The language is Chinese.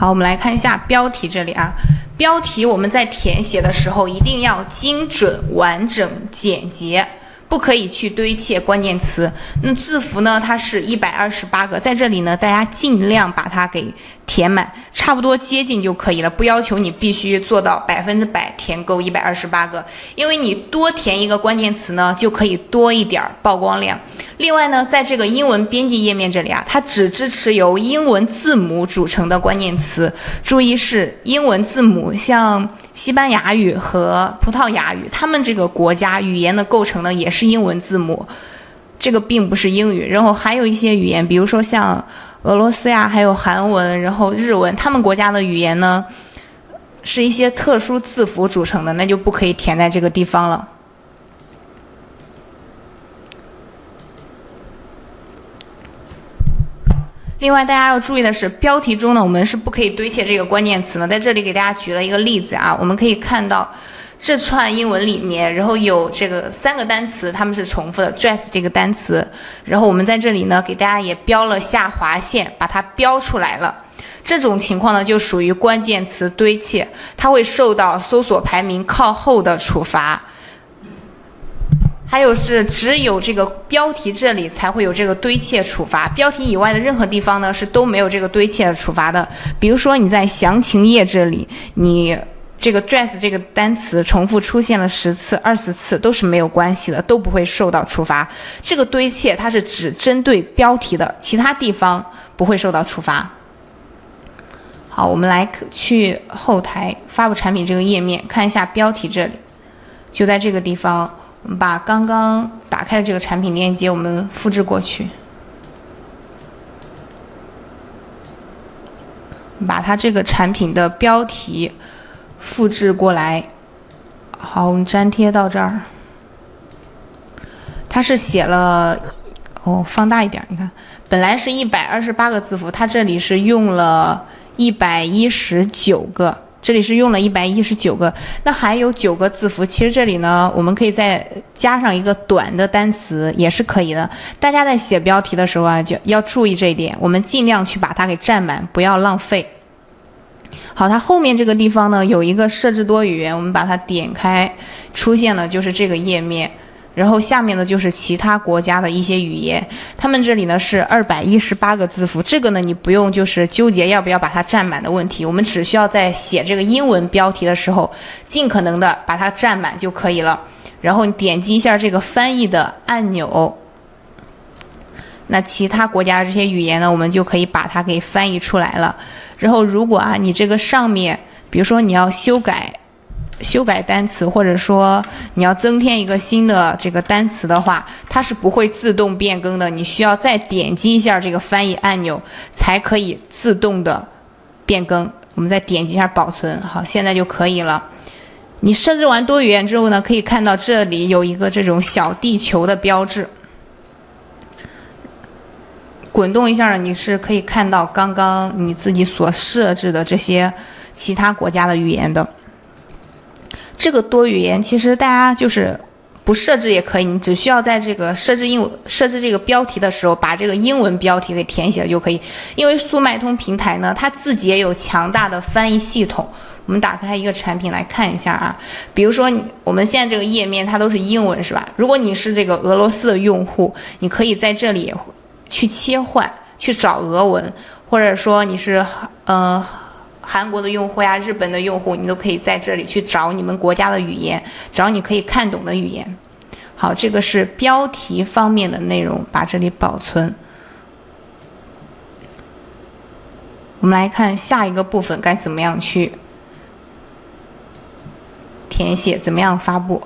好，我们来看一下标题这里啊。标题我们在填写的时候一定要精准、完整、简洁。不可以去堆砌关键词。那字符呢？它是一百二十八个，在这里呢，大家尽量把它给填满，差不多接近就可以了。不要求你必须做到百分之百填够一百二十八个，因为你多填一个关键词呢，就可以多一点曝光量。另外呢，在这个英文编辑页面这里啊，它只支持由英文字母组成的关键词，注意是英文字母，像。西班牙语和葡萄牙语，他们这个国家语言的构成呢，也是英文字母，这个并不是英语。然后还有一些语言，比如说像俄罗斯呀，还有韩文，然后日文，他们国家的语言呢，是一些特殊字符组成的，那就不可以填在这个地方了。另外，大家要注意的是，标题中呢，我们是不可以堆砌这个关键词的。在这里给大家举了一个例子啊，我们可以看到这串英文里面，然后有这个三个单词，它们是重复的，dress 这个单词，然后我们在这里呢，给大家也标了下划线，把它标出来了。这种情况呢，就属于关键词堆砌，它会受到搜索排名靠后的处罚。还有是只有这个标题这里才会有这个堆砌处罚，标题以外的任何地方呢是都没有这个堆砌的处罚的。比如说你在详情页这里，你这个 dress 这个单词重复出现了十次、二十次都是没有关系的，都不会受到处罚。这个堆砌它是只针对标题的，其他地方不会受到处罚。好，我们来去后台发布产品这个页面看一下标题这里，就在这个地方。我们把刚刚打开的这个产品链接，我们复制过去，把它这个产品的标题复制过来。好，我们粘贴到这儿。它是写了，哦，放大一点，你看，本来是一百二十八个字符，它这里是用了一百一十九个。这里是用了一百一十九个，那还有九个字符。其实这里呢，我们可以再加上一个短的单词，也是可以的。大家在写标题的时候啊，就要注意这一点。我们尽量去把它给占满，不要浪费。好，它后面这个地方呢，有一个设置多语言，我们把它点开，出现的就是这个页面。然后下面呢就是其他国家的一些语言，他们这里呢是二百一十八个字符，这个呢你不用就是纠结要不要把它占满的问题，我们只需要在写这个英文标题的时候，尽可能的把它占满就可以了。然后你点击一下这个翻译的按钮，那其他国家的这些语言呢，我们就可以把它给翻译出来了。然后如果啊你这个上面，比如说你要修改。修改单词，或者说你要增添一个新的这个单词的话，它是不会自动变更的。你需要再点击一下这个翻译按钮，才可以自动的变更。我们再点击一下保存，好，现在就可以了。你设置完多语言之后呢，可以看到这里有一个这种小地球的标志。滚动一下呢，你是可以看到刚刚你自己所设置的这些其他国家的语言的。这个多语言其实大家就是不设置也可以，你只需要在这个设置英设置这个标题的时候，把这个英文标题给填写就可以。因为速卖通平台呢，它自己也有强大的翻译系统。我们打开一个产品来看一下啊，比如说我们现在这个页面它都是英文是吧？如果你是这个俄罗斯的用户，你可以在这里去切换去找俄文，或者说你是嗯。韩国的用户呀，日本的用户，你都可以在这里去找你们国家的语言，找你可以看懂的语言。好，这个是标题方面的内容，把这里保存。我们来看下一个部分该怎么样去填写，怎么样发布。